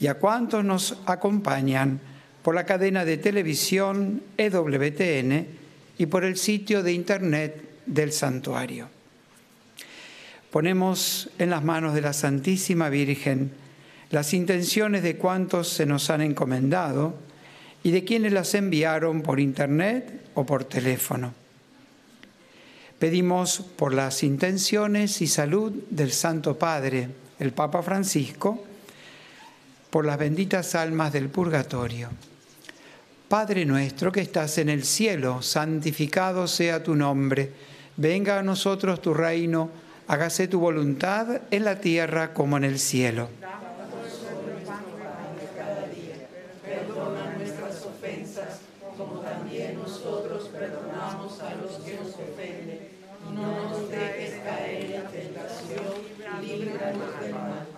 y a cuantos nos acompañan por la cadena de televisión EWTN y por el sitio de internet del santuario. Ponemos en las manos de la Santísima Virgen las intenciones de cuantos se nos han encomendado y de quienes las enviaron por internet o por teléfono. Pedimos por las intenciones y salud del Santo Padre, el Papa Francisco, por las benditas almas del purgatorio. Padre nuestro que estás en el cielo, santificado sea tu nombre, venga a nosotros tu reino, hágase tu voluntad en la tierra como en el cielo. Perdona nuestras ofensas, como también nosotros perdonamos a los que nos ofenden. No nos dejes caer en la tentación líbranos del mal.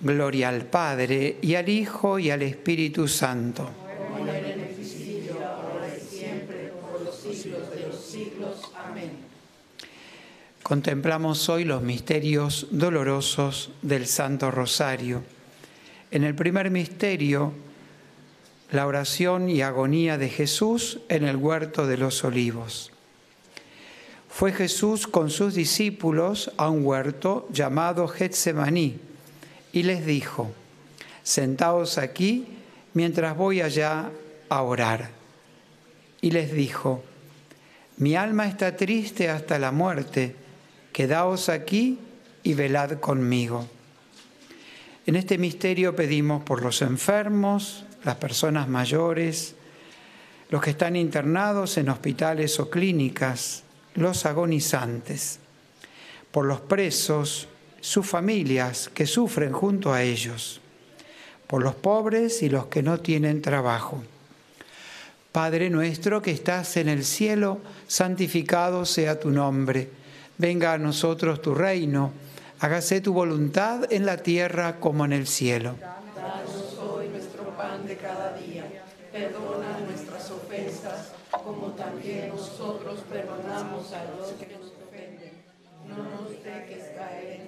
Gloria al Padre y al Hijo y al Espíritu Santo. Contemplamos hoy los misterios dolorosos del Santo Rosario. En el primer misterio, la oración y agonía de Jesús en el huerto de los olivos. Fue Jesús con sus discípulos a un huerto llamado Getsemaní y les dijo, sentaos aquí mientras voy allá a orar. Y les dijo, mi alma está triste hasta la muerte, quedaos aquí y velad conmigo. En este misterio pedimos por los enfermos, las personas mayores, los que están internados en hospitales o clínicas, los agonizantes, por los presos, sus familias que sufren junto a ellos, por los pobres y los que no tienen trabajo. Padre nuestro que estás en el cielo, santificado sea tu nombre. Venga a nosotros tu reino. Hágase tu voluntad en la tierra como en el cielo. Danos hoy nuestro pan de cada día. Perdona nuestras ofensas, como también nosotros perdonamos a los que nos ofenden. No nos dejes caer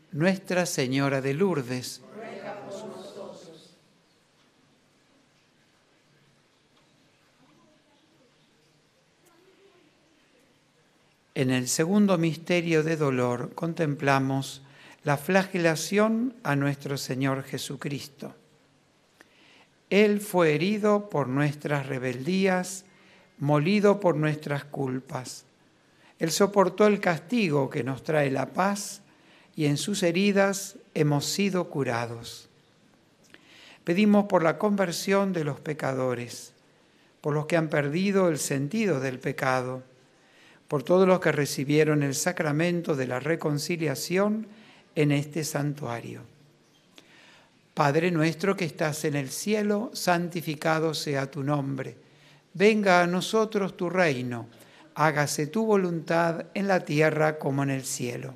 Nuestra Señora de Lourdes. En el segundo misterio de dolor contemplamos la flagelación a nuestro Señor Jesucristo. Él fue herido por nuestras rebeldías, molido por nuestras culpas. Él soportó el castigo que nos trae la paz y en sus heridas hemos sido curados. Pedimos por la conversión de los pecadores, por los que han perdido el sentido del pecado, por todos los que recibieron el sacramento de la reconciliación en este santuario. Padre nuestro que estás en el cielo, santificado sea tu nombre. Venga a nosotros tu reino. Hágase tu voluntad en la tierra como en el cielo.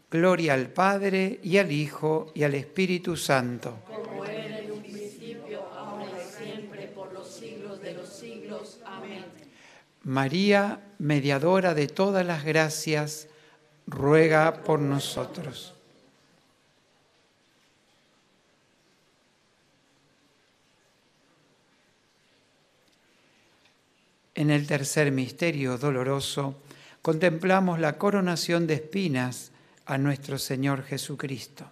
Gloria al Padre y al Hijo y al Espíritu Santo. Como era en un principio, ahora y siempre, por los siglos de los siglos. Amén. María, mediadora de todas las gracias, ruega por nosotros. En el tercer misterio doloroso contemplamos la coronación de espinas a nuestro Señor Jesucristo.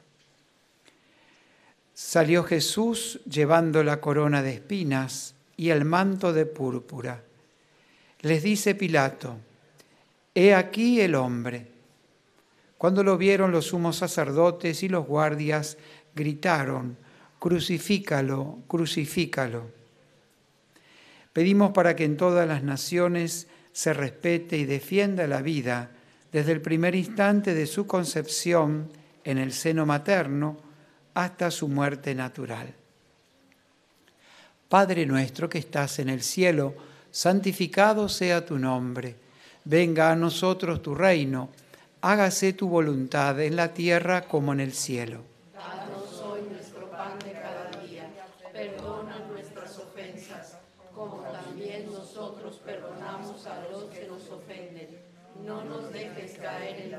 Salió Jesús llevando la corona de espinas y el manto de púrpura. Les dice Pilato, He aquí el hombre. Cuando lo vieron los sumos sacerdotes y los guardias, gritaron, Crucifícalo, crucifícalo. Pedimos para que en todas las naciones se respete y defienda la vida desde el primer instante de su concepción en el seno materno hasta su muerte natural. Padre nuestro que estás en el cielo, santificado sea tu nombre, venga a nosotros tu reino, hágase tu voluntad en la tierra como en el cielo. Danos hoy nuestro pan de cada día, perdona nuestras ofensas, como también nosotros perdonamos a los que nos ofenden. No nos dejes caer en la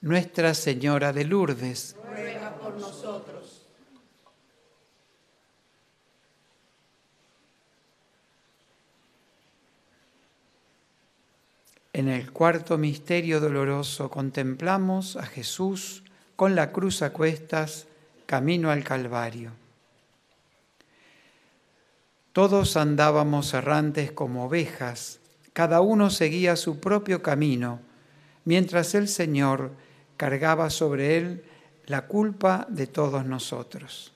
Nuestra Señora de Lourdes, Ruega por nosotros. en el cuarto misterio doloroso contemplamos a Jesús con la cruz a cuestas, camino al Calvario. Todos andábamos errantes como ovejas, cada uno seguía su propio camino, mientras el Señor cargaba sobre él la culpa de todos nosotros.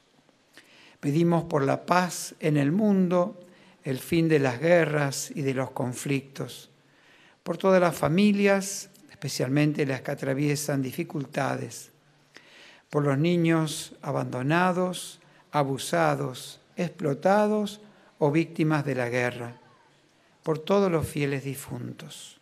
Pedimos por la paz en el mundo, el fin de las guerras y de los conflictos, por todas las familias, especialmente las que atraviesan dificultades, por los niños abandonados, abusados, explotados o víctimas de la guerra, por todos los fieles difuntos.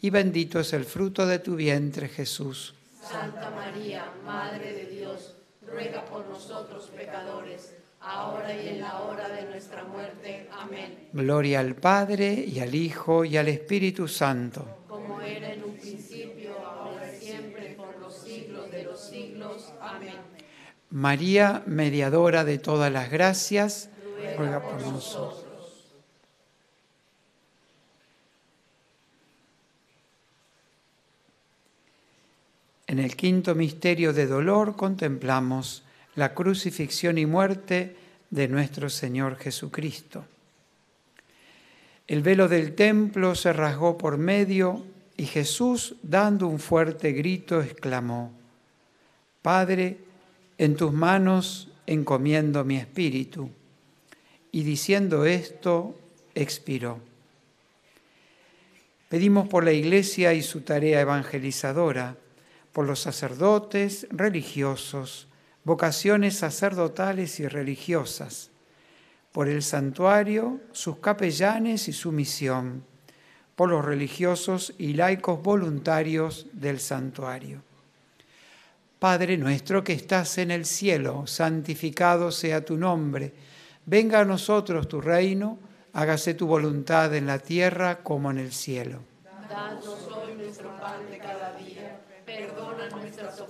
y bendito es el fruto de tu vientre Jesús. Santa María, Madre de Dios, ruega por nosotros pecadores, ahora y en la hora de nuestra muerte. Amén. Gloria al Padre y al Hijo y al Espíritu Santo. Como era en un principio, ahora y siempre, por los siglos de los siglos. Amén. María, mediadora de todas las gracias, ruega por nosotros. En el quinto misterio de dolor contemplamos la crucifixión y muerte de nuestro Señor Jesucristo. El velo del templo se rasgó por medio y Jesús, dando un fuerte grito, exclamó, Padre, en tus manos encomiendo mi espíritu. Y diciendo esto, expiró. Pedimos por la Iglesia y su tarea evangelizadora, por los sacerdotes religiosos, vocaciones sacerdotales y religiosas, por el santuario, sus capellanes y su misión, por los religiosos y laicos voluntarios del santuario. Padre nuestro que estás en el cielo, santificado sea tu nombre, venga a nosotros tu reino, hágase tu voluntad en la tierra como en el cielo hoy nuestro pan de cada día, perdona nuestras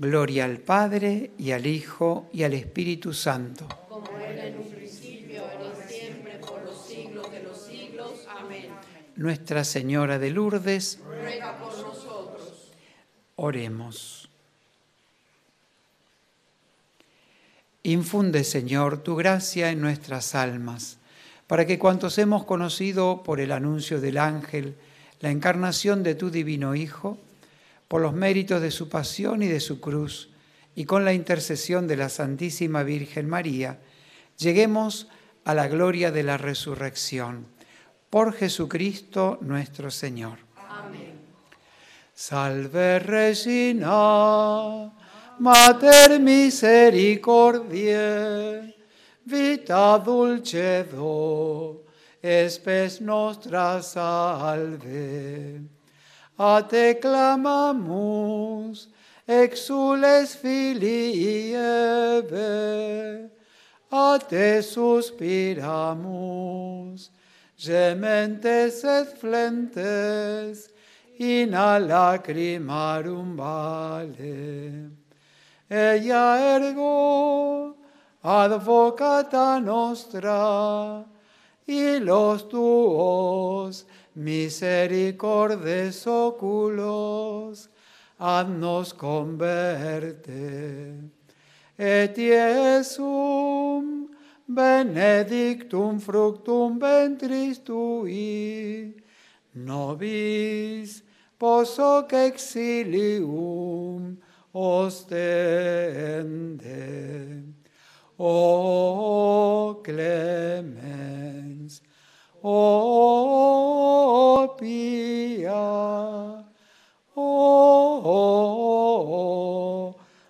Gloria al Padre y al Hijo y al Espíritu Santo. Como era en un principio, ahora y siempre, por los siglos de los siglos. Amén. Nuestra Señora de Lourdes, ruega por nosotros. Oremos. Infunde, Señor, tu gracia en nuestras almas, para que cuantos hemos conocido por el anuncio del ángel la encarnación de tu divino Hijo, por los méritos de su pasión y de su cruz, y con la intercesión de la Santísima Virgen María, lleguemos a la gloria de la resurrección. Por Jesucristo nuestro Señor. Amén. Salve Regina Mater misericordiae, vita dulcedo, espes nostra salve. A te clamamus, exules filii Eve, a te suspiramus, gementes et flentes, in a lacrimarum vale. Ella ergo advocata nostra y los tuos misericordes oculos haznos converte. Et Iesum benedictum fructum ventris tui, nobis posoc exilium, ostende. O clemens, o pia, o,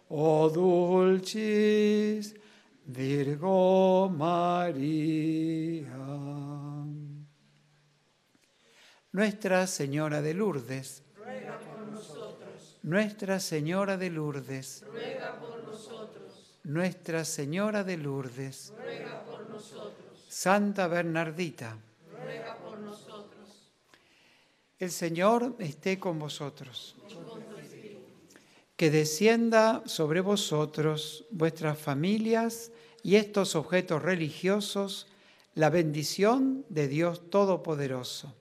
o dulcis Virgo María. Nuestra Señora de Lourdes nuestra Señora de Lourdes, ruega por nosotros. Nuestra Señora de Lourdes, ruega por nosotros. Santa Bernardita, ruega por nosotros. El Señor esté con vosotros. Que descienda sobre vosotros, vuestras familias y estos objetos religiosos, la bendición de Dios Todopoderoso,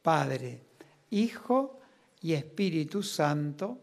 Padre, Hijo y Espíritu Santo,